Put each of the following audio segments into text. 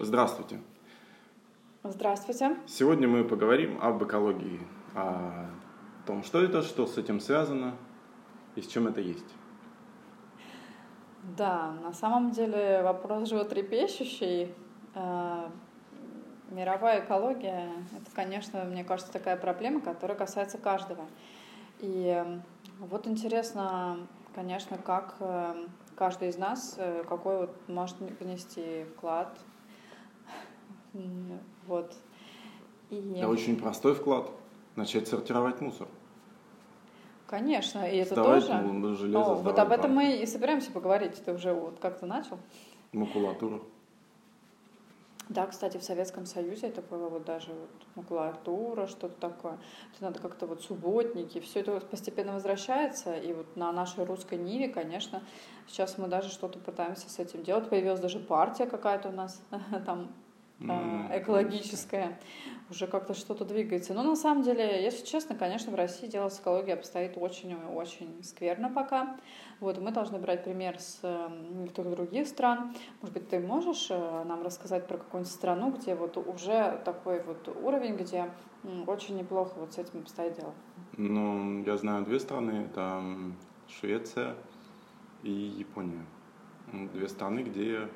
Здравствуйте. Здравствуйте. Сегодня мы поговорим об экологии, о том, что это, что с этим связано и с чем это есть. Да, на самом деле вопрос животрепещущий. Э, мировая экология – это, конечно, мне кажется, такая проблема, которая касается каждого. И вот интересно, конечно, как э, каждый из нас, э, какой вот может внести вклад вот. И... Да, очень простой вклад. Начать сортировать мусор. Конечно, и это сдавать тоже. Ну, железо, О, вот об этом мы и собираемся поговорить. Ты уже вот как-то начал? Макулатура. Да, кстати, в Советском Союзе это было вот даже вот макулатура, что-то такое. Это надо как-то вот субботники, все это постепенно возвращается. И вот на нашей русской Ниве, конечно, сейчас мы даже что-то пытаемся с этим делать. Появилась даже партия какая-то у нас там mm-hmm. экологическое, уже как-то что-то двигается. Но на самом деле, если честно, конечно, в России дело с экологией обстоит очень-очень скверно пока. Вот, мы должны брать пример с некоторых других стран. Может быть, ты можешь э, нам рассказать про какую-нибудь страну, где вот уже такой вот уровень, где очень неплохо вот с этим обстоит дело? Ну, я знаю две страны. Это Швеция и Япония. Две страны, где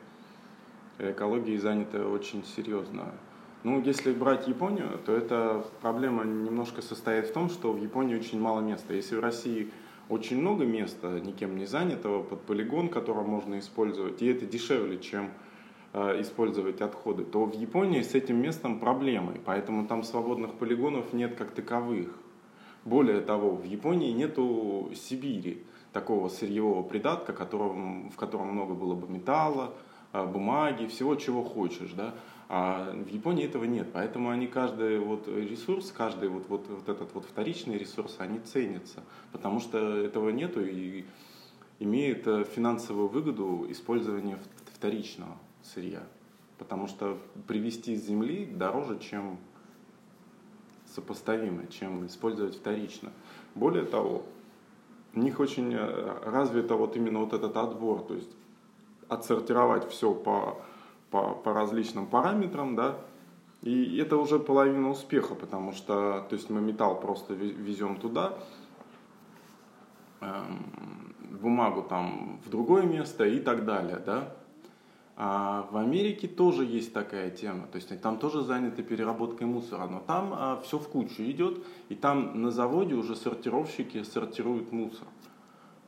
экологией заняты очень серьезно. Ну, если брать Японию, то эта проблема немножко состоит в том, что в Японии очень мало места. Если в России очень много места, никем не занятого, под полигон, который можно использовать, и это дешевле, чем э, использовать отходы, то в Японии с этим местом проблемы, поэтому там свободных полигонов нет как таковых. Более того, в Японии нету Сибири, такого сырьевого придатка, которого, в котором много было бы металла, бумаги, всего, чего хочешь, да. А в Японии этого нет, поэтому они каждый вот ресурс, каждый вот, вот, вот этот вот вторичный ресурс, они ценятся, потому что этого нету и имеет э, финансовую выгоду использование вторичного сырья, потому что привезти с земли дороже, чем сопоставимо, чем использовать вторично. Более того, у них очень э, развито вот именно вот этот отбор, то есть отсортировать все по, по, по различным параметрам, да, и это уже половина успеха, потому что, то есть мы металл просто везем туда, эм, бумагу там в другое место и так далее, да. А в Америке тоже есть такая тема, то есть там тоже заняты переработкой мусора, но там а, все в кучу идет, и там на заводе уже сортировщики сортируют мусор.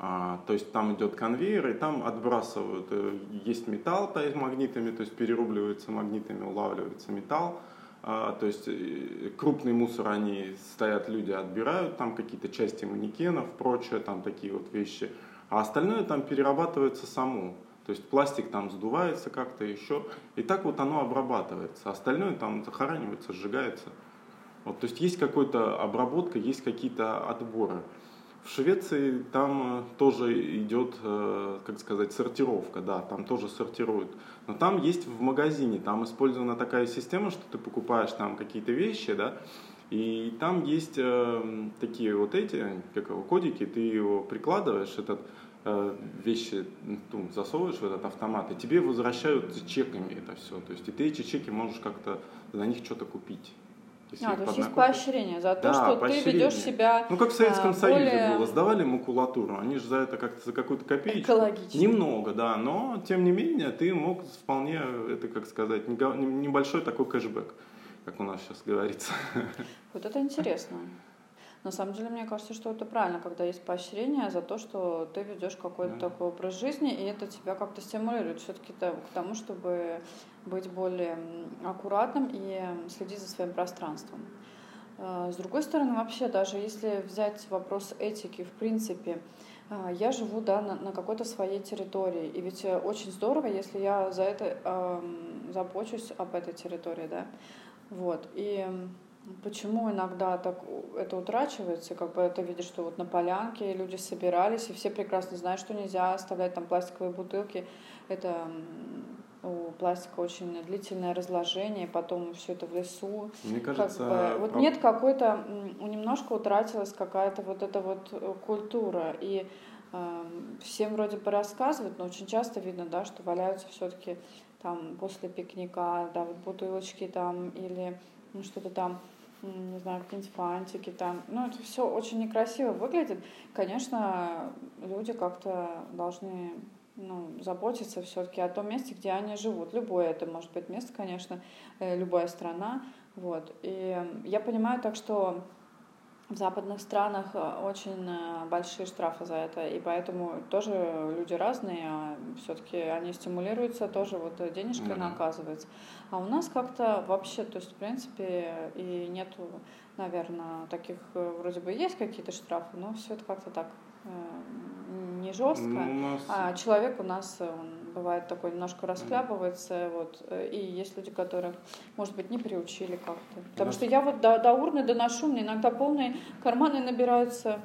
А, то есть там идет конвейер, и там отбрасывают, э, есть металл то есть магнитами, то есть перерубливается магнитами, улавливается металл. А, то есть э, крупный мусор они стоят, люди отбирают, там какие-то части манекенов, прочее, там такие вот вещи. А остальное там перерабатывается само. То есть пластик там сдувается как-то еще. И так вот оно обрабатывается. Остальное там захоранивается, сжигается. Вот, то есть есть какая-то обработка, есть какие-то отборы. В Швеции там э, тоже идет, э, как сказать, сортировка, да, там тоже сортируют. Но там есть в магазине, там использована такая система, что ты покупаешь там какие-то вещи, да, и там есть э, такие вот эти, как его, кодики, ты его прикладываешь, этот э, вещи ну, засовываешь в этот автомат, и тебе возвращают чеками это все. То есть и ты эти чеки можешь как-то за них что-то купить. Есть, а, то есть есть поощрение за то, да, что поощрение. ты ведешь себя Ну, как в Советском а, Союзе более... было, сдавали макулатуру, они же за это как-то, за какую-то копеечку. Экологично. Немного, да, но, тем не менее, ты мог вполне, это, как сказать, небольшой такой кэшбэк, как у нас сейчас говорится. Вот это интересно. На самом деле, мне кажется, что это правильно, когда есть поощрение за то, что ты ведешь какой-то да. такой образ жизни, и это тебя как-то стимулирует все-таки к тому, чтобы быть более аккуратным и следить за своим пространством. А, с другой стороны, вообще, даже если взять вопрос этики, в принципе, а, я живу да, на, на какой-то своей территории. И ведь э, очень здорово, если я за это э, забочусь об этой территории. Да? Вот. И Почему иногда так это утрачивается, как бы это видишь, что вот на полянке люди собирались, и все прекрасно знают, что нельзя оставлять там пластиковые бутылки. Это у пластика очень длительное разложение, потом все это в лесу. Мне кажется, как бы, вот нет какой-то, немножко утратилась какая-то вот эта вот э, культура. И всем вроде бы рассказывают, но очень часто видно, да, что валяются все-таки там после пикника, да, вот бутылочки там или ну, что-то там не знаю, какие-нибудь фантики там. Ну, это все очень некрасиво выглядит. Конечно, люди как-то должны ну, заботиться все-таки о том месте, где они живут. Любое это может быть место, конечно, э, любая страна. Вот. И я понимаю так, что в западных странах э, очень э, большие штрафы за это, и поэтому тоже люди разные, а все-таки они стимулируются, тоже вот денежкой mm-hmm. наказывается. А у нас как-то вообще, то есть, в принципе, и нету, наверное, таких, э, вроде бы есть какие-то штрафы, но все это как-то так не жестко. Ну, нас... А человек у нас, он бывает такой немножко расхлябывается, вот, э, и есть люди, которых, может быть, не приучили как-то. Потому что я вот до, до урны доношу, мне иногда полные карманы набираются,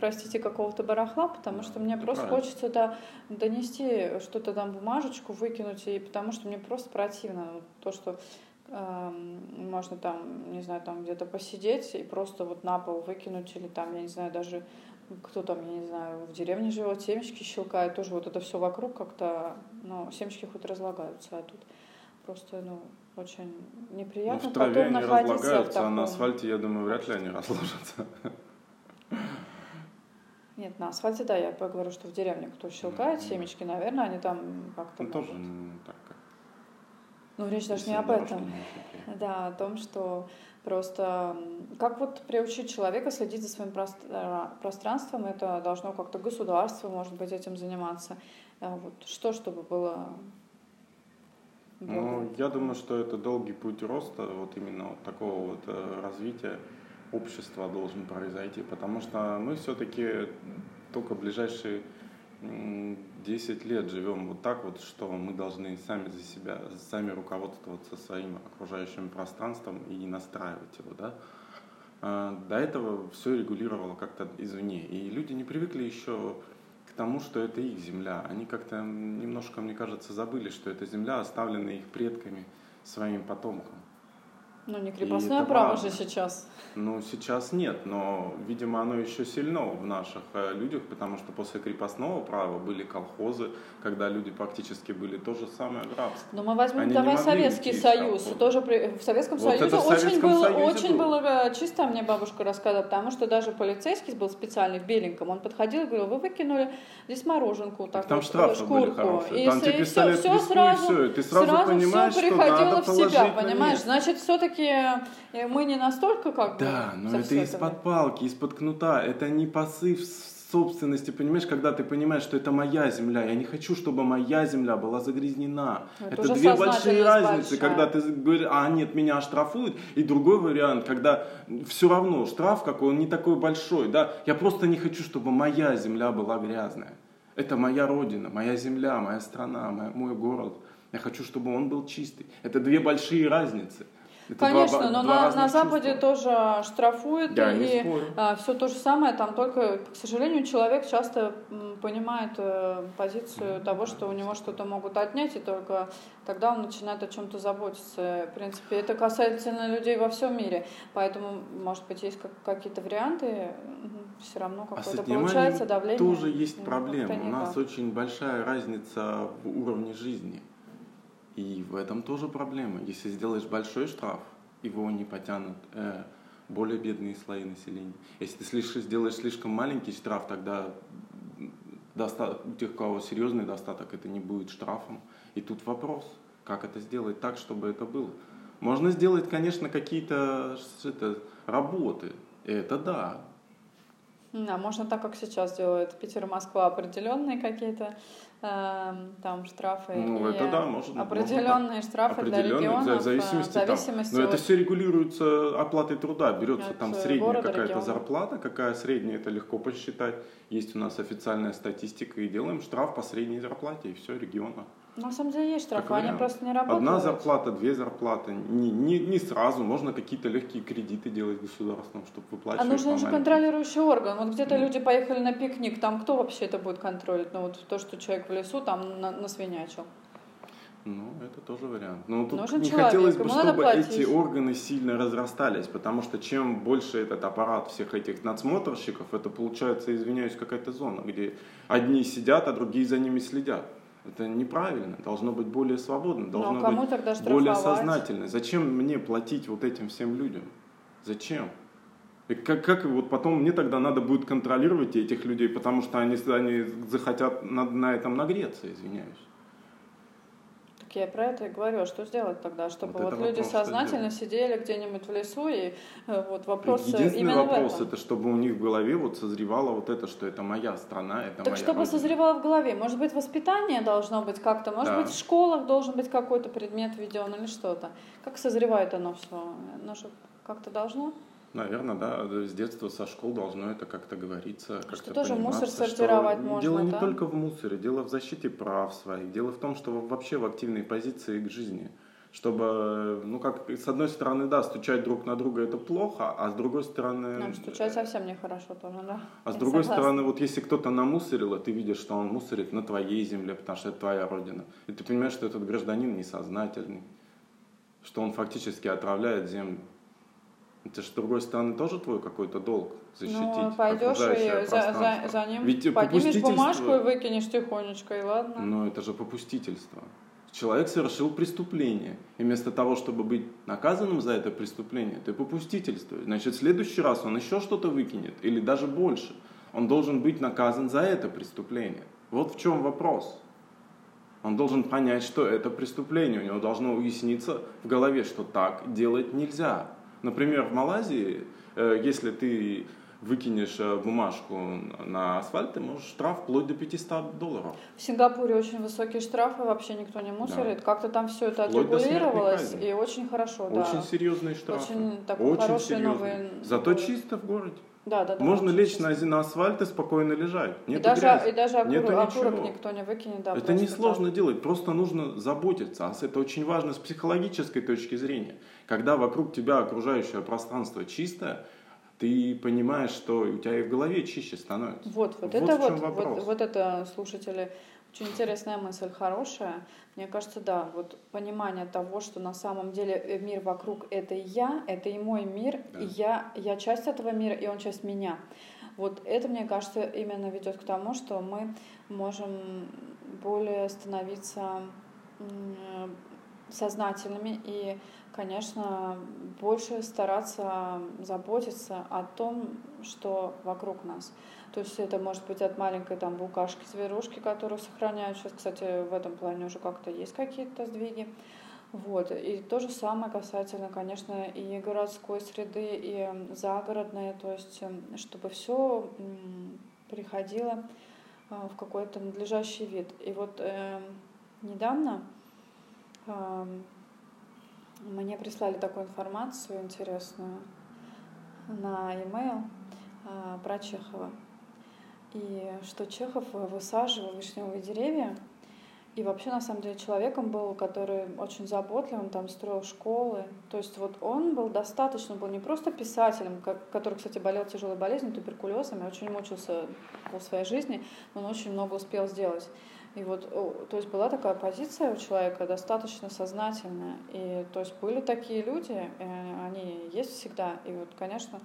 простите, какого-то барахла, потому что мне просто Правильно. хочется да, донести что-то там, бумажечку выкинуть, и потому что мне просто противно то, что э, можно там, не знаю, там где-то посидеть и просто вот на пол выкинуть или там, я не знаю, даже кто там, я не знаю, в деревне живет, семечки щелкает, тоже вот это все вокруг как-то, ну, семечки хоть разлагаются, а тут просто, ну, очень неприятно ну, в траве потом они разлагаются, таком... а на асфальте, я думаю, вряд ли они разложатся. Нет, на асфальте, да, я говорю, что в деревне кто щелкает, mm-hmm. семечки, наверное, они там как-то... Ну, тоже так. Ну, речь даже не об этом. Да, о том, что Просто как вот приучить человека следить за своим пространством, это должно как-то государство, может быть, этим заниматься. А вот что, чтобы было ну, я думаю, что это долгий путь роста, вот именно вот такого вот э, развития общества должен произойти, потому что мы все-таки только ближайшие 10 лет живем вот так вот, что мы должны сами за себя, сами руководствоваться своим окружающим пространством и настраивать его, да. А, до этого все регулировало как-то извне, и люди не привыкли еще к тому, что это их земля. Они как-то немножко, мне кажется, забыли, что эта земля оставлена их предками, своим потомкам. Ну, не крепостное право же сейчас. Ну, сейчас нет, но, видимо, оно еще сильно в наших э, людях, потому что после крепостного права были колхозы, когда люди практически были то же самое рабство. Но мы возьмем, Они давай Советский Союз. Тоже при, в Советском вот Союзе в очень, Советском было, Союзе очень было. было э, чисто, мне бабушка рассказывала, потому что даже полицейский был специальный в беленьком, он подходил и говорил, вы выкинули здесь мороженку, так там вот, штрафы шкурку. были хорошие. И, там тебе пистолет все, все сразу, и все, ты сразу, сразу понимаешь, все приходило в себя, понимаешь? Значит, все-таки э, мы не настолько как Да, но это из-под палки, из-под кнута, это не посыв собственности, понимаешь, когда ты понимаешь, что это моя земля, я не хочу, чтобы моя земля была загрязнена. Это, это две большие разницы, большая. когда ты говоришь, а нет, меня оштрафуют, и другой вариант, когда все равно штраф какой, он не такой большой, да, я просто не хочу, чтобы моя земля была грязная. Это моя родина, моя земля, моя страна, мой город. Я хочу, чтобы он был чистый. Это две большие разницы. Это Конечно, два, но два на, на Западе чувства. тоже штрафуют, да, и а, все то же самое, там только, к сожалению, человек часто понимает э, позицию того, что у него что-то могут отнять, и только тогда он начинает о чем-то заботиться. В принципе, это касается людей во всем мире, поэтому, может быть, есть как, какие-то варианты, все равно а какое-то а получается давление. тоже есть проблема. У нас очень большая разница в уровне жизни. И в этом тоже проблема. Если сделаешь большой штраф, его не потянут э, более бедные слои населения. Если ты слишком, сделаешь слишком маленький штраф, тогда доста- у тех, у кого серьезный достаток, это не будет штрафом. И тут вопрос, как это сделать так, чтобы это было. Можно сделать, конечно, какие-то это, работы. Это да. Да, можно так, как сейчас делают Питер и Москва, определенные какие-то там штрафы ну, это да, может, определенные можно штрафы определенные, для регионов, в зависимости, в зависимости там, но это все регулируется оплатой труда, берется там средняя какая-то зарплата, какая средняя, это легко посчитать, есть у нас официальная статистика и делаем штраф по средней зарплате и все региона. На самом деле есть штрафы, они просто не работают. Одна зарплата, две зарплаты. Не, не, не сразу, можно какие-то легкие кредиты делать государством, чтобы выплачивать. А нужен же контролирующий орган. Вот где-то mm. люди поехали на пикник, там кто вообще это будет контролить? Ну вот то, что человек в лесу там на, насвинячил. Ну, это тоже вариант. Но тут Нужен не человек, хотелось бы, чтобы платить. эти органы сильно разрастались, потому что чем больше этот аппарат всех этих надсмотрщиков, это получается, извиняюсь, какая-то зона, где одни сидят, а другие за ними следят. Это неправильно, должно быть более свободно, должно Ну, а кому быть тогда более сознательно. Зачем мне платить вот этим всем людям? Зачем? И как, как вот потом мне тогда надо будет контролировать этих людей, потому что они, они захотят на, на этом нагреться, извиняюсь. Так я про это и говорю. А Что сделать тогда? Чтобы Вот вот, люди вопрос, сознательно сидели где-нибудь в лесу, и э, вот вопрос э, Единственный именно вопрос, в этом. это чтобы у них в голове вот созревало вот это, что это моя страна, это Так моя чтобы родина. созревало в голове, может быть, воспитание должно быть как-то, может Да. быть, в школах должен быть какой-то предмет введен или что-то. Как созревает оно все? Оно же как-то должно? Наверное, да, с детства, со школ должно это как-то говориться, как-то Что тоже мусор что сортировать можно, Дело не да? только в мусоре, дело в защите прав своих, дело в том, что вообще в активной позиции к жизни. Чтобы, ну как, с одной стороны, да, стучать друг на друга это плохо, а с другой стороны... Нам стучать совсем нехорошо тоже, да. А с Я другой согласна. стороны, вот если кто-то намусорил, а ты видишь, что он мусорит на твоей земле, потому что это твоя родина, и ты понимаешь, что этот гражданин несознательный, что он фактически отравляет землю. Это же, с другой стороны, тоже твой какой-то долг защитить Ну, пойдешь и за, за, за ним Ведь поднимешь бумажку и выкинешь тихонечко, и ладно. Но это же попустительство. Человек совершил преступление. И вместо того, чтобы быть наказанным за это преступление, ты попустительствуешь. Значит, в следующий раз он еще что-то выкинет, или даже больше. Он должен быть наказан за это преступление. Вот в чем вопрос. Он должен понять, что это преступление. У него должно уясниться в голове, что так делать нельзя. Например, в Малайзии, э, если ты выкинешь э, бумажку на асфальт, ты можешь штраф вплоть до 500 долларов. В Сингапуре очень высокие штрафы, вообще никто не мусорит. Как-то там все это Вплоть отрегулировалось, и очень хорошо, да. Очень серьезные штрафы. Очень такой хороший серьезные. новый- Зато чисто в городе. Да, да, да. Можно лечь на, на асфальт и спокойно лежать. И Нету даже, грязи. и даже окурок, Нету окурок ничего. никто не выкинет, да. это несложно так. делать, просто нужно заботиться. А это очень важно с психологической точки зрения. Когда вокруг тебя окружающее пространство чистое, ты понимаешь, что у тебя и в голове чище становится. Вот, вот, Вот это вот, вопрос. вот, вот это, слушатели, очень интересная мысль, хорошая. Мне кажется, да, вот понимание того, что на самом деле э, мир вокруг это и я, это и мой мир, Да. и я, я часть этого мира, и он часть меня. Вот это, мне кажется, именно ведет к тому, что мы можем более становиться сознательными и, конечно, больше стараться заботиться о том, что вокруг нас. То есть это может быть от маленькой там букашки, зверушки, которую сохраняют. Сейчас, кстати, в этом плане уже как-то есть какие-то сдвиги. Вот. И то же самое касательно, конечно, и городской среды, и загородной, то есть эм, чтобы все приходило а, в какой-то надлежащий вид. И вот эм, недавно эм, мне прислали такую информацию интересную на e-mail а, про Чехова. И что Чехов высаживал вишневые деревья. И вообще, на самом деле, человеком был, который очень заботливым, там строил школы. То есть вот он был достаточно, был не просто писателем, который, кстати, болел тяжелой болезнью, туберкулезом, и очень мучился в своей жизни, но он очень много успел сделать. И вот, то есть была такая позиция у человека достаточно сознательная. И то есть были такие люди, э, они есть всегда. И вот, конечно,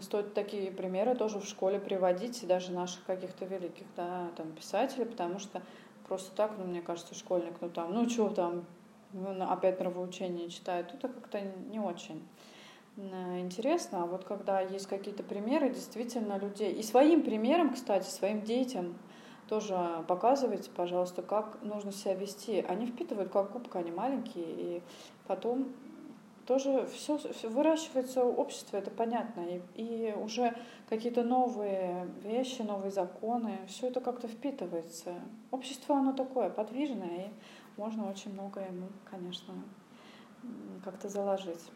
стоит такие примеры тоже в школе приводить, даже наших каких-то великих да, там, писателей, потому что просто так, ну, мне кажется, школьник, ну там, ну что там, ну, опять нравоучение читает, это как-то не очень э, интересно. А вот когда есть какие-то примеры действительно людей, и своим примером, кстати, своим детям тоже показывайте, пожалуйста, как нужно себя вести. Они впитывают как губка, они маленькие, и потом тоже все, выращивается общество, это понятно. И, и уже какие-то новые вещи, новые законы, все это как-то впитывается. Общество, оно такое подвижное, и можно очень много ему, конечно, как-то заложить.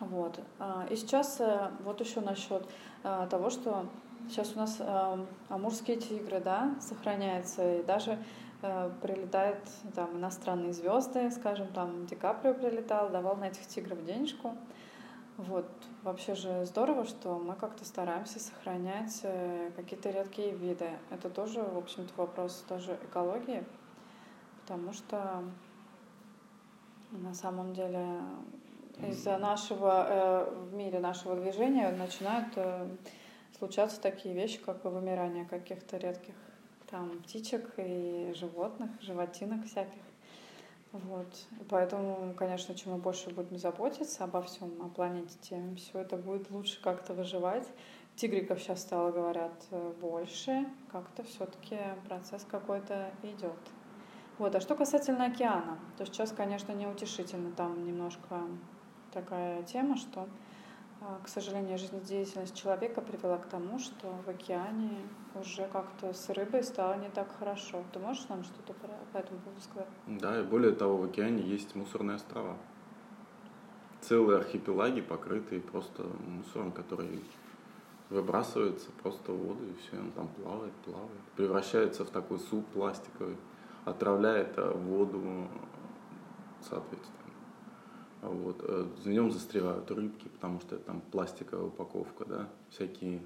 Вот. А, И сейчас э, вот еще насчет э, того, что сейчас у нас э, амурские тигры, да, сохраняются, и даже прилетают там иностранные звезды, скажем, там Ди Каприо прилетал, давал на этих тигров денежку. Вот. Вообще же здорово, что мы как-то стараемся сохранять э, какие-то редкие виды. Это тоже, в общем-то, вопрос тоже экологии, потому что на самом деле из-за нашего э, в мире нашего движения начинают э, случаться такие вещи, как вымирание каких-то редких там птичек и животных, животинок всяких. Вот. Поэтому, конечно, чем мы больше будем заботиться обо всем, о планете, тем все это будет лучше как-то выживать. Тигриков сейчас стало, говорят, больше. Как-то все-таки процесс какой-то идет. Вот. А что касательно океана, то сейчас, конечно, неутешительно. Там немножко такая тема, что, к сожалению, жизнедеятельность человека привела к тому, что в океане уже как-то с рыбой стало не так хорошо. Ты можешь нам что-то по этому поводу сказать? Да, и более того, в океане есть мусорные острова. Целые архипелаги, покрытые просто мусором, который выбрасывается просто в воду, и все, он там плавает, плавает, превращается в такой суп пластиковый, отравляет э, воду, соответственно. Вот. Э, в нем застревают рыбки, потому что там пластиковая упаковка, да, всякие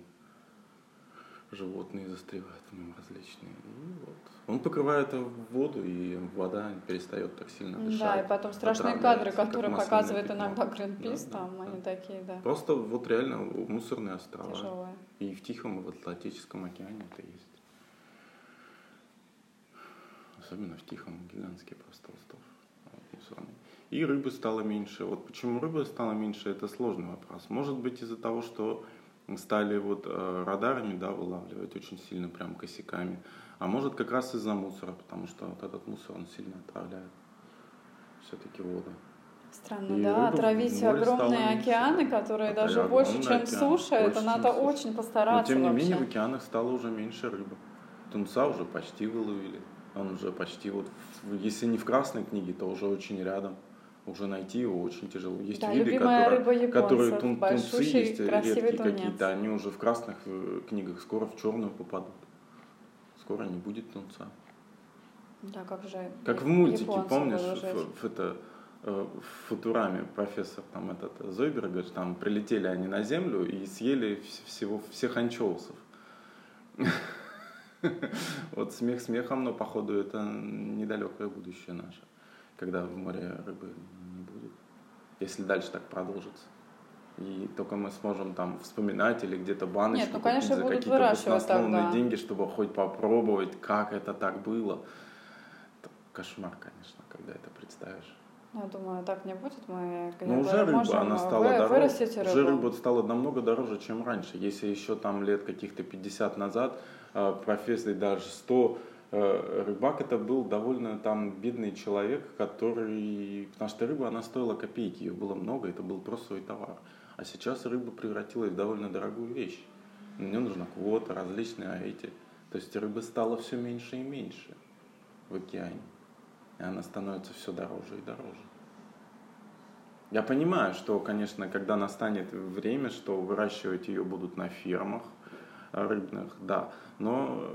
животные застревают в нем различные. И вот. Он покрывает воду, и вода перестает так сильно дышать. Да, и потом страшные кадры, которые показывает иногда Гринпис, да, там да, они да. такие, да. Просто вот реально мусорные острова. Тяжелые. И в Тихом, и в Атлантическом океане это есть. Особенно в Тихом гигантский просто остров мусорный. И рыбы стало меньше. Вот почему рыбы стало меньше, это сложный вопрос. Может быть из-за того, что стали вот э, радарами да, вылавливать очень сильно, прям косяками. А может как раз из-за мусора, потому что вот этот мусор, он сильно отравляет все-таки воду. Странно, и да, отравить огромные океаны, которые это даже больше, чем океан, суша, это надо чем очень постараться Но тем не вообще. менее в океанах стало уже меньше рыбы. Тунца уже почти выловили. Он уже почти вот, если не в красной книге, то уже очень рядом уже найти его очень тяжело. Есть да, виды, которые, рыба которые тун, тунцы есть редкие какие-то, они уже в красных э, книгах скоро в черную попадут. Скоро не будет тунца. Да, как же. Как в мультике, помнишь, в, в, это, э, в Футураме профессор там этот Зойберг, там прилетели они на Землю и съели всего всех анчоусов. Вот смех смехом, но походу это недалекое будущее наше когда в море рыбы не будет, если дальше так продолжится. И только мы сможем там вспоминать или где-то баночку Нет, ну, конечно, за какие-то баснословные деньги, чтобы хоть попробовать, как это так было. Это кошмар, конечно, когда это представишь. Ну, я думаю, так не будет. Мы Но уже рыба, она стала вы, дороже. Рыбу. Уже рыба стала намного дороже, чем раньше. Если еще там лет каких-то 50 назад а, профессор даже 100 Э, рыбак это был довольно там бедный человек, который, потому что рыба, она стоила копейки, ее было много, это был просто свой товар. А сейчас рыба превратилась в довольно дорогую вещь. Мне нужна квота, различные а эти. То есть рыбы стало все меньше и меньше в океане. И она становится все дороже и дороже. Я понимаю, что, конечно, когда настанет время, что выращивать ее будут на фермах, рыбных, да. Но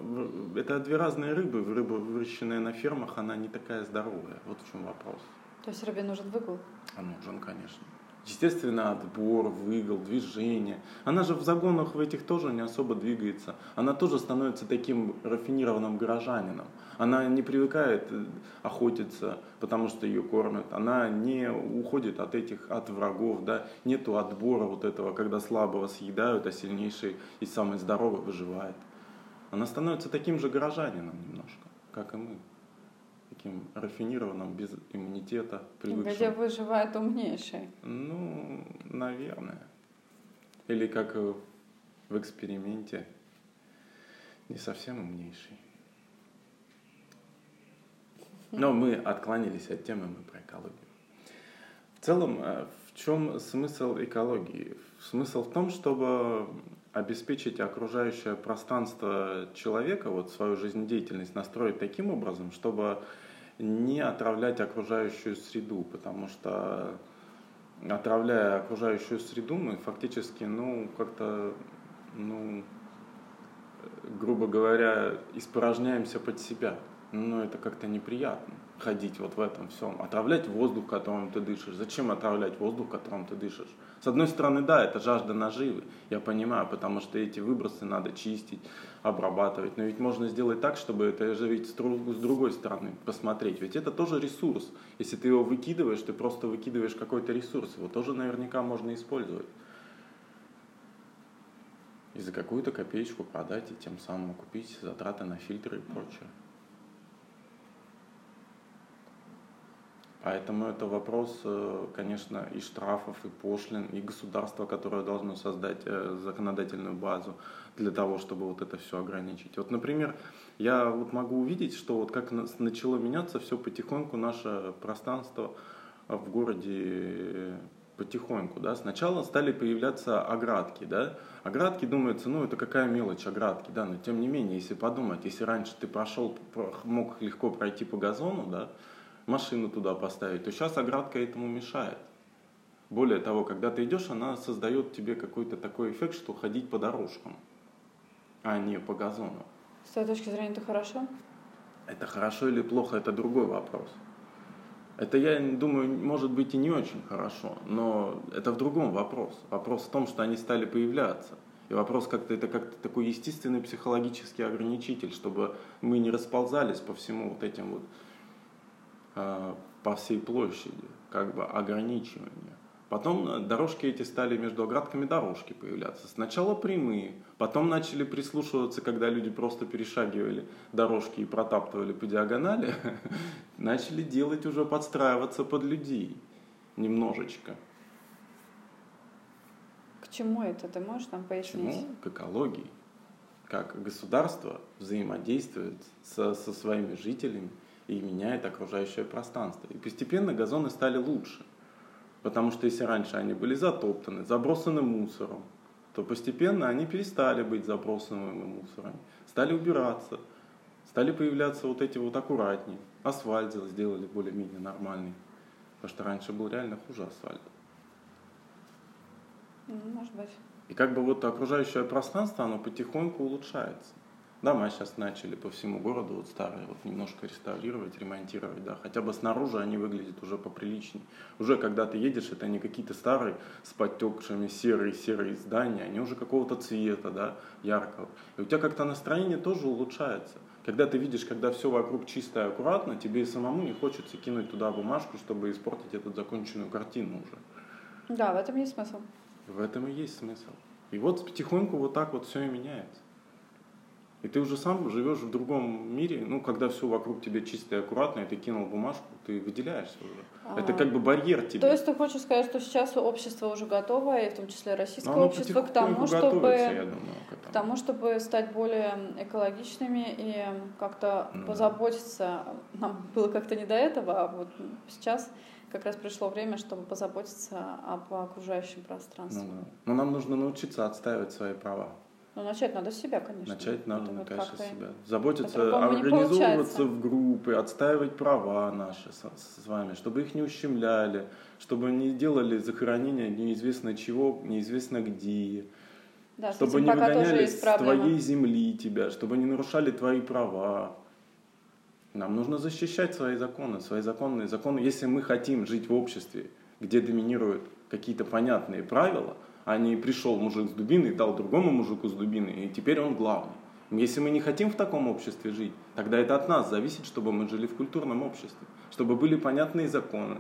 это две разные рыбы. Рыба, выращенная на фермах, она не такая здоровая. Вот в чем вопрос. То есть рыбе нужен выгул? А нужен, конечно. Естественно, отбор, выгол, движение. Она же в загонах в этих тоже не особо двигается. Она тоже становится таким рафинированным горожанином. Она не привыкает э, охотиться, потому что ее кормят. Она не уходит от этих, от врагов, да. Нету отбора вот этого, когда слабого съедают, а сильнейший и самый здоровый выживает. Она становится таким же горожанином немножко, как и мы таким рафинированным, без иммунитета, привыкшим. Где выживает умнейший. Ну, наверное. Или как в эксперименте, не совсем умнейший. Но мы отклонились от темы, мы про экологию. В целом, э, в чем смысл экологии? Смысл в том, чтобы обеспечить окружающее пространство человека, вот свою жизнедеятельность настроить таким образом, чтобы не отравлять окружающую среду, потому что отравляя окружающую среду, мы фактически, ну, как-то, ну, грубо говоря, испорожняемся под себя. Но это как-то неприятно. Ходить вот в этом всем, отравлять воздух, которым ты дышишь. Зачем отравлять воздух, которым ты дышишь? С одной стороны, да, это жажда наживы, я понимаю, потому что эти выбросы надо чистить, обрабатывать. Но ведь можно сделать так, чтобы это же ведь с другой стороны посмотреть. Ведь это тоже ресурс. Если ты его выкидываешь, ты просто выкидываешь какой-то ресурс. Его тоже наверняка можно использовать. И за какую-то копеечку продать, и тем самым купить затраты на фильтры и прочее. Поэтому это вопрос, э, конечно, и штрафов, и пошлин, и государства, которое должно создать э, законодательную базу для того, чтобы вот это все ограничить. Вот, например, я вот могу увидеть, что вот как начало меняться все потихоньку наше пространство в городе э, потихоньку, да, сначала стали появляться оградки, да, оградки, думается, ну, это какая мелочь, оградки, да, но тем не менее, если подумать, если раньше ты прошел, мог легко пройти по газону, да, машину туда поставить, то сейчас оградка этому мешает. Более того, когда ты идешь, она создает тебе какой-то такой эффект, что ходить по дорожкам, а не по газону. С твоей точки зрения это хорошо? Это хорошо или плохо, это другой вопрос. Это, я думаю, может быть и не очень хорошо, но это в другом вопрос. Вопрос в том, что они стали появляться. И вопрос как-то это как-то такой естественный психологический ограничитель, чтобы мы не расползались по всему вот этим вот по всей площади, как бы ограничивание. Потом э, дорожки эти стали между оградками дорожки появляться. Сначала прямые, потом начали прислушиваться, когда люди просто перешагивали дорожки и протаптывали по диагонали, начали делать уже подстраиваться под людей немножечко. К чему это? Ты можешь нам пояснить? К чему? К экологии. Как государство взаимодействует со, со своими жителями и меняет окружающее пространство. И постепенно газоны стали лучше. Потому что если раньше они были затоптаны, забросаны мусором, то постепенно они перестали быть забросанными мусором, стали убираться, стали появляться вот эти вот аккуратнее. Асфальт сделали более-менее нормальный, потому что раньше был реально хуже асфальт. Может быть. И как бы вот окружающее пространство, оно потихоньку улучшается. Дома сейчас начали по всему городу вот старые вот немножко реставрировать, ремонтировать, да, хотя бы снаружи они выглядят уже поприличнее. Уже когда ты едешь, это не какие-то старые с подтекшими серые-серые здания, они уже какого-то цвета, да, яркого. И у тебя как-то настроение тоже улучшается. Когда ты видишь, когда все вокруг чисто и аккуратно, тебе и самому не хочется кинуть туда бумажку, чтобы испортить эту законченную картину уже. Да, в этом есть смысл. В этом и есть смысл. И вот потихоньку вот так вот все и меняется. И ты уже сам живешь в другом мире, ну, когда все вокруг тебя чисто и аккуратно, и ты кинул бумажку, ты выделяешься уже. А, Это как бы барьер тебе. То есть ты хочешь сказать, что сейчас общество уже готово, и в том числе российское ну, общество, к тому, чтобы, я думаю, к, к тому, чтобы стать более экологичными и как-то ну, позаботиться. Нам было как-то не до этого, а вот сейчас как раз пришло время, чтобы позаботиться об окружающем пространстве. Ну, да. Но нам нужно научиться отстаивать свои права. Ну, начать надо с себя, конечно. Начать надо, Это конечно, с себя. Заботиться, организовываться в группы, отстаивать права наши с, с вами, чтобы их не ущемляли, чтобы не делали захоронения неизвестно чего, неизвестно где. Да, чтобы не выгоняли с твоей земли тебя, чтобы не нарушали твои права. Нам нужно защищать свои законы, свои законные законы. Если мы хотим жить в обществе, где доминируют какие-то понятные правила – а не пришел мужик с дубиной, дал другому мужику с дубиной, и теперь он главный. Если мы не хотим в таком обществе жить, тогда это от нас зависит, чтобы мы жили в культурном обществе, чтобы были понятные законы.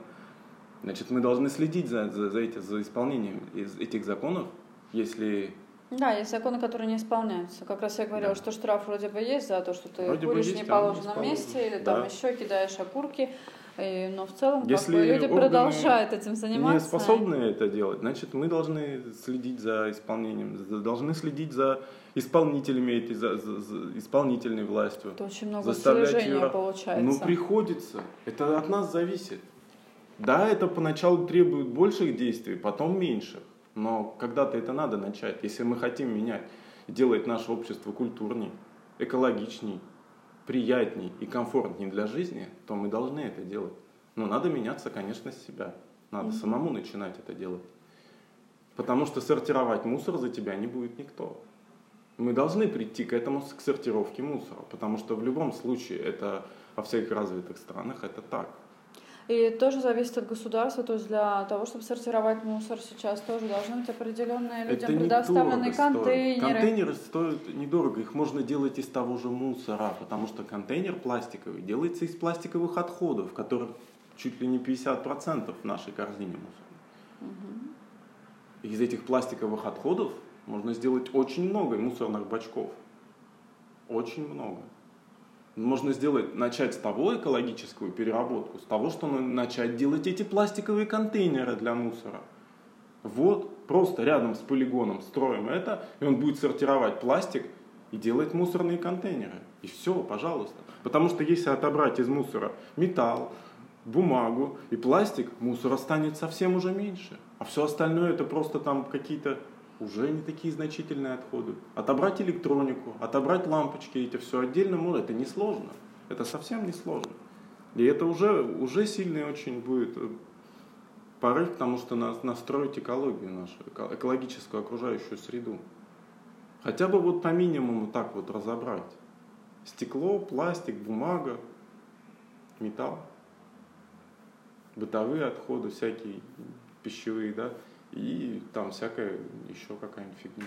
Значит, мы должны следить за, за, за, эти, за исполнением этих законов, если да, есть законы, которые не исполняются. Как раз я говорила, да. что штраф вроде бы есть за то, что ты вроде куришь в неположенном месте, или да. там еще кидаешь окурки. И, но в целом Если как бы, люди продолжают этим заниматься. не способны это делать, значит мы должны следить за исполнением, должны следить за исполнителями этой, за, за, за исполнительной властью. Это очень много слежения ее... получается. Ну приходится, это от нас зависит. Да, это поначалу требует больших действий, потом меньших. Но когда-то это надо начать, если мы хотим менять, делать наше общество культурней, экологичней, приятней и комфортней для жизни, то мы должны это делать. Но надо меняться, конечно, с себя. Надо mm-hmm. самому начинать это делать. Потому что сортировать мусор за тебя не будет никто. Мы должны прийти к этому, к сортировке мусора, потому что в любом случае это во всех развитых странах это так. И тоже зависит от государства, то есть для того, чтобы сортировать мусор сейчас тоже должны быть определенные людям это предоставленные контейнеры. Стоит. Контейнеры стоят недорого, их можно делать из того же мусора, потому что контейнер пластиковый делается из пластиковых отходов, которых чуть ли не 50% в нашей корзине мусора. Угу. Из этих пластиковых отходов можно сделать очень много мусорных бачков. Очень много. Можно сделать, начать с того экологическую переработку, с того, что начать делать эти пластиковые контейнеры для мусора. Вот, просто рядом с полигоном строим это, и он будет сортировать пластик и делать мусорные контейнеры. И все, пожалуйста. Потому что если отобрать из мусора металл, бумагу и пластик, мусора станет совсем уже меньше. А все остальное это просто там какие-то уже не такие значительные отходы. Отобрать электронику, отобрать лампочки, эти все отдельно может, это несложно. Это совсем не сложно. И это уже, уже сильный очень будет э, порыв, потому что нас, настроить экологию нашу, экологическую окружающую среду. Хотя бы вот по минимуму так вот разобрать. Стекло, пластик, бумага, металл, бытовые отходы, всякие пищевые, да, и там всякая еще какая-нибудь фигня.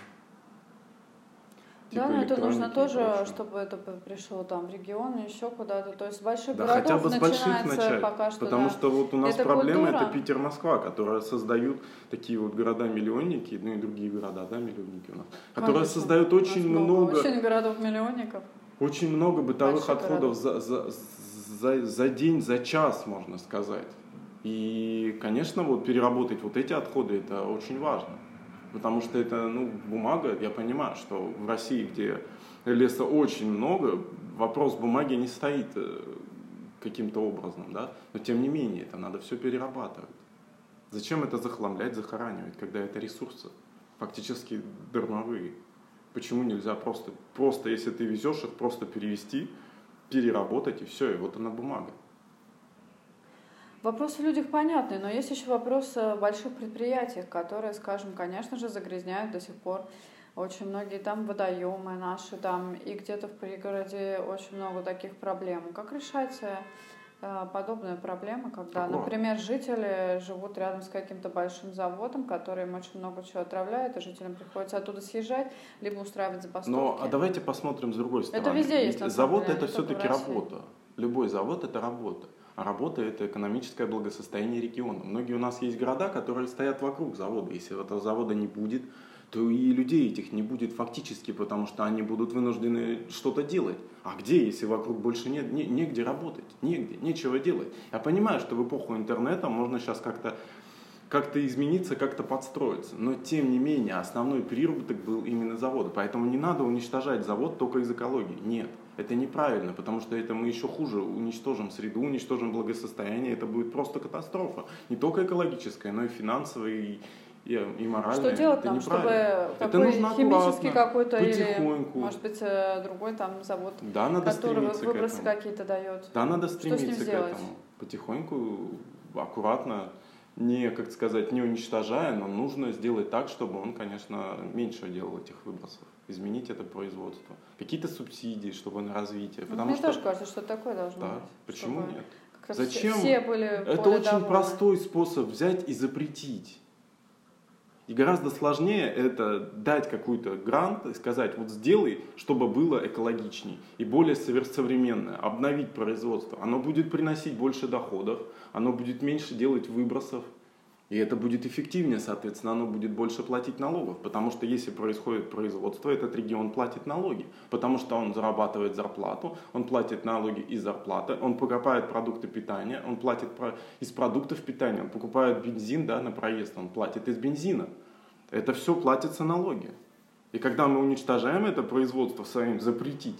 Типа да, но это нужно тоже, чтобы это пришло там в регион, еще куда-то. То есть больших да, городов хотя бы с больших начать. Пока что, потому да. что вот у нас это проблема культура. это Питер, Москва, которые создают такие вот города-миллионники, ну и другие города, да, миллионники у нас, которые Конечно. создают очень много... Очень городов-миллионников. Очень много бытовых Больших отходов за, за, за, за день, за час, можно сказать. И, конечно, вот переработать вот эти отходы это очень важно. Потому что это, ну, бумага, я понимаю, что в России, где леса очень много, вопрос бумаги не стоит э, каким-то образом, да, но тем не менее это надо все перерабатывать. Зачем это захламлять, захоранивать, когда это ресурсы фактически дармовые? Почему нельзя просто, просто если ты везешь их, просто перевести, переработать и все, и вот она бумага. Вопрос в людях понятный, но есть еще вопрос в больших предприятиях, которые, скажем, конечно же, загрязняют до сих пор очень многие там водоемы наши, там и где-то в пригороде очень много таких проблем. Как решать э, подобные проблемы, когда, Какого? например, жители живут рядом с каким-то большим заводом, который им очень много чего отравляет, и жителям приходится оттуда съезжать, либо устраивать забастовки. Но а давайте посмотрим с другой стороны. Это везде есть. Завод деле, это все-таки работа. Любой завод это работа. А работа – это экономическое благосостояние региона. Многие у нас есть города, которые стоят вокруг завода. Если этого завода не будет, то и людей этих не будет фактически, потому что они будут вынуждены что-то делать. А где, если вокруг больше нет, не, негде работать, негде, нечего делать. Я понимаю, что в эпоху интернета можно сейчас как-то как-то измениться, как-то подстроиться. Но тем не менее, основной приработок был именно завода. Поэтому не надо уничтожать завод только из экологии. Нет. Это неправильно, потому что это мы еще хуже уничтожим среду, уничтожим благосостояние, это будет просто катастрофа. Не только экологическая, но и финансовая, и, и, и моральная. Что делать это нам, чтобы это нужно химический какой-то или, может быть, э, другой там завод, да, надо который выбросы какие-то дает? Да, надо стремиться к этому. Потихоньку, аккуратно, не, как сказать, не уничтожая, но нужно сделать так, чтобы он, конечно, меньше делал этих выбросов изменить это производство. Какие-то субсидии, чтобы на развитие. Потому Мне что... тоже кажется, что такое должно да, быть. Почему чтобы нет? Зачем? Все были это очень довольны. простой способ взять и запретить. И гораздо сложнее это дать какой-то грант и сказать, вот сделай, чтобы было экологичней и более современное, обновить производство. Оно будет приносить больше доходов, оно будет меньше делать выбросов, и это будет эффективнее, соответственно, оно будет больше платить налогов. Потому что если происходит производство, этот регион платит налоги. Потому что он зарабатывает зарплату, он платит налоги из зарплаты, он покупает продукты питания, он платит из продуктов питания, он покупает бензин да, на проезд, он платит из бензина. Это все платится налоги. И когда мы уничтожаем это производство своим запретить,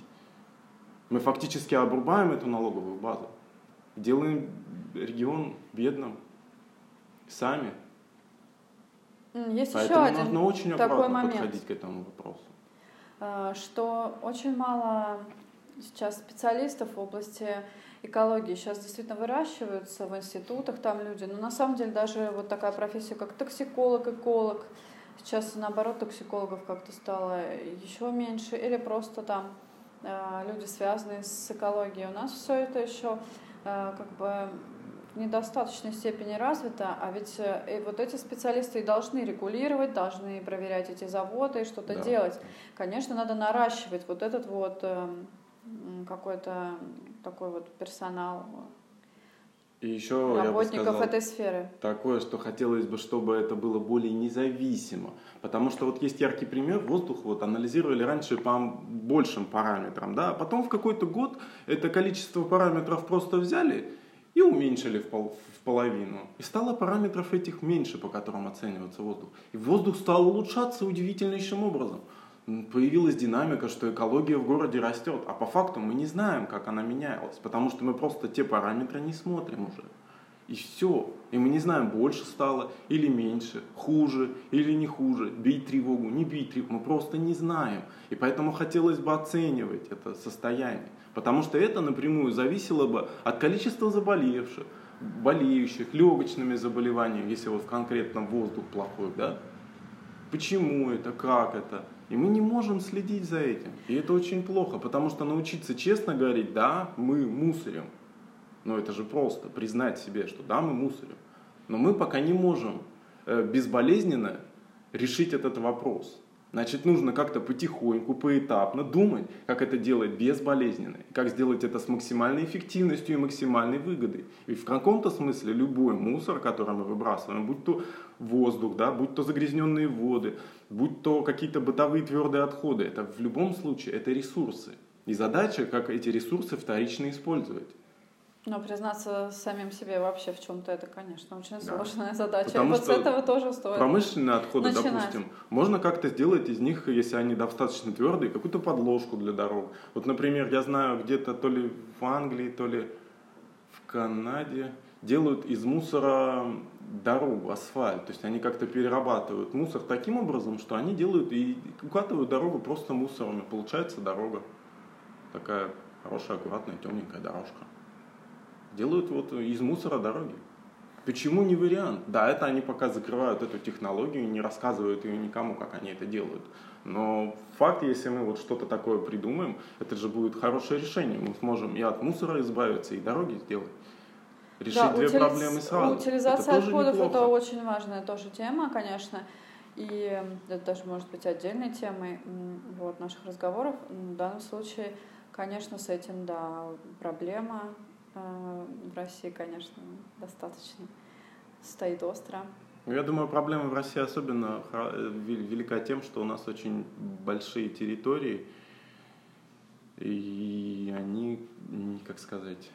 мы фактически обрубаем эту налоговую базу, делаем регион бедным, сами. Есть Поэтому еще один нужно очень такой момент, подходить к этому вопросу. А, что очень мало сейчас специалистов в области экологии сейчас действительно выращиваются в институтах там люди, но на самом деле даже вот такая профессия, как токсиколог, эколог, сейчас наоборот токсикологов как-то стало еще меньше, или просто там э, люди, связанные с экологией. У нас все это еще э, как бы в недостаточной степени развито, а ведь и вот эти специалисты и должны регулировать, должны проверять эти заводы и что-то да. делать. Конечно, надо наращивать вот этот вот какой-то такой вот персонал и еще работников я бы сказал, этой сферы. Такое, что хотелось бы, чтобы это было более независимо. Потому что вот есть яркий пример, воздух вот анализировали раньше по большим параметрам, да, а потом в какой-то год это количество параметров просто взяли и уменьшили в, пол, в половину. И стало параметров этих меньше, по которым оценивается воздух. И воздух стал улучшаться удивительнейшим образом появилась динамика, что экология в городе растет, а по факту мы не знаем, как она менялась, потому что мы просто те параметры не смотрим уже. И все. И мы не знаем, больше стало или меньше, хуже или не хуже, бить тревогу, не бить тревогу, мы просто не знаем. И поэтому хотелось бы оценивать это состояние, потому что это напрямую зависело бы от количества заболевших, болеющих, легочными заболеваниями, если вот конкретно воздух плохой, да? Почему это, как это? И мы не можем следить за этим. И это очень плохо, потому что научиться честно говорить, да, мы мусорим. Но это же просто, признать себе, что да, мы мусорим. Но мы пока не можем э, безболезненно решить этот вопрос. Значит, нужно как-то потихоньку, поэтапно думать, как это делать безболезненно, как сделать это с максимальной эффективностью и максимальной выгодой. И в каком-то смысле любой мусор, который мы выбрасываем, будь то воздух, да, будь то загрязненные воды, будь то какие-то бытовые твердые отходы, это в любом случае это ресурсы. И задача, как эти ресурсы вторично использовать. Но признаться самим себе вообще в чем-то это, конечно, очень да. сложная задача. Потому и вот с этого тоже стоит. Промышленные отходы, начинать. допустим, можно как-то сделать из них, если они достаточно твердые, какую-то подложку для дорог. Вот, например, я знаю где-то то ли в Англии, то ли в Канаде делают из мусора дорогу, асфальт. То есть они как-то перерабатывают мусор таким образом, что они делают и укатывают дорогу просто мусором. И получается дорога. Такая хорошая, аккуратная, темненькая дорожка делают вот из мусора дороги. Почему не вариант? Да, это они пока закрывают эту технологию, не рассказывают ее никому, как они это делают. Но факт, если мы вот что-то такое придумаем, это же будет хорошее решение. Мы сможем и от мусора избавиться, и дороги сделать. Решить да, две утилиз... проблемы сразу. Утилизация это отходов неплохо. это очень важная тоже тема, конечно. И это даже может быть отдельной темой вот, наших разговоров. В данном случае, конечно, с этим, да, проблема в России, конечно, достаточно стоит остро. Ну, я думаю, проблема в России особенно э, велика тем, что у нас очень большие территории, и они, как сказать...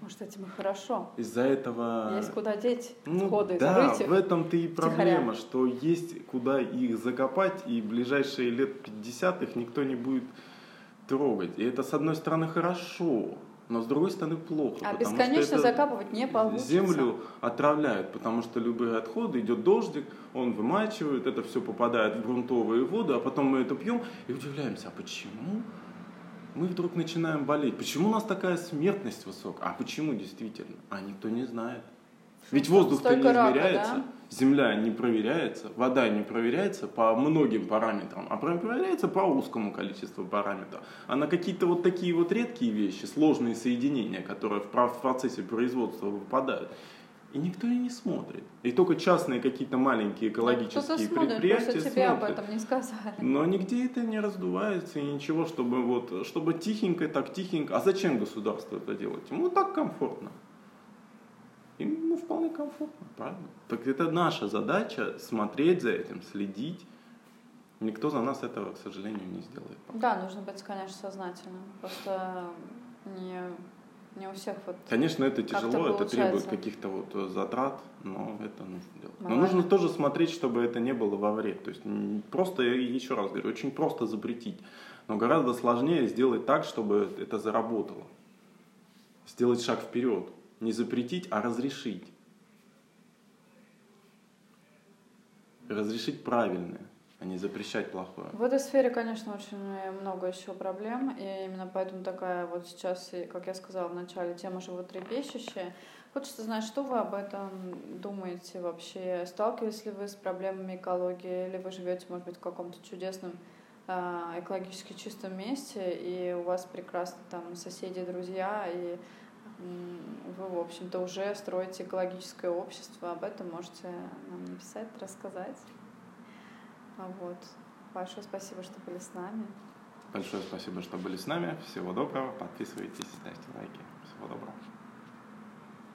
Может, этим и хорошо. Из-за этого... Есть куда деть ну, отходы, Да, в этом-то и проблема, втихаря. что есть куда их закопать, и в ближайшие лет 50 их никто не будет трогать. И это, с одной стороны, хорошо, но с другой стороны плохо. А бесконечно закапывать не получится. Землю отравляют, потому что любые отходы, идет дождик, он вымачивает, это все попадает в грунтовые воды, а потом мы это пьем и удивляемся, а почему мы вдруг начинаем болеть? Почему у нас такая смертность высокая? А почему действительно? А никто не знает. Ведь воздух-то не измеряется, да? Земля не проверяется, вода не проверяется по многим параметрам, а проверяется по узкому количеству параметров. А на какие-то вот такие вот редкие вещи, сложные соединения, которые в процессе производства выпадают, и никто и не смотрит. И только частные какие-то маленькие экологические смотрит, предприятия тебе смотрят. об этом не сказали. Но нигде это не раздувается и ничего, чтобы вот, чтобы тихенько, так тихенько. А зачем государство это делать? Ему так комфортно. Им ну, вполне комфортно, правильно? Так это наша задача смотреть за этим, следить. Никто за нас этого, к сожалению, не сделает. Пока. Да, нужно быть, конечно, сознательным. Просто не, не у всех вот. Конечно, это тяжело, это требует каких-то вот э, затрат, но это нужно делать. Но нужно тоже смотреть, чтобы это не было во вред. То есть просто, я еще раз говорю, очень просто запретить. Но гораздо сложнее сделать так, чтобы это заработало. Сделать шаг вперед. Не запретить, а разрешить. Разрешить правильное, а не запрещать плохое. В этой сфере, конечно, очень много еще проблем. И именно поэтому такая вот сейчас, как я сказала в начале, тема животрепещущая. Хочется знать, что вы об этом думаете вообще? Сталкивались ли вы с проблемами экологии? Или вы живете, может быть, в каком-то чудесном а, экологически чистом месте, и у вас прекрасно там соседи, друзья, и вы, в общем-то, уже строите экологическое общество. Об этом можете нам написать, рассказать. А вот. Большое спасибо, что были с нами. Большое спасибо, что были с нами. Всего доброго. Подписывайтесь, ставьте лайки. Всего доброго.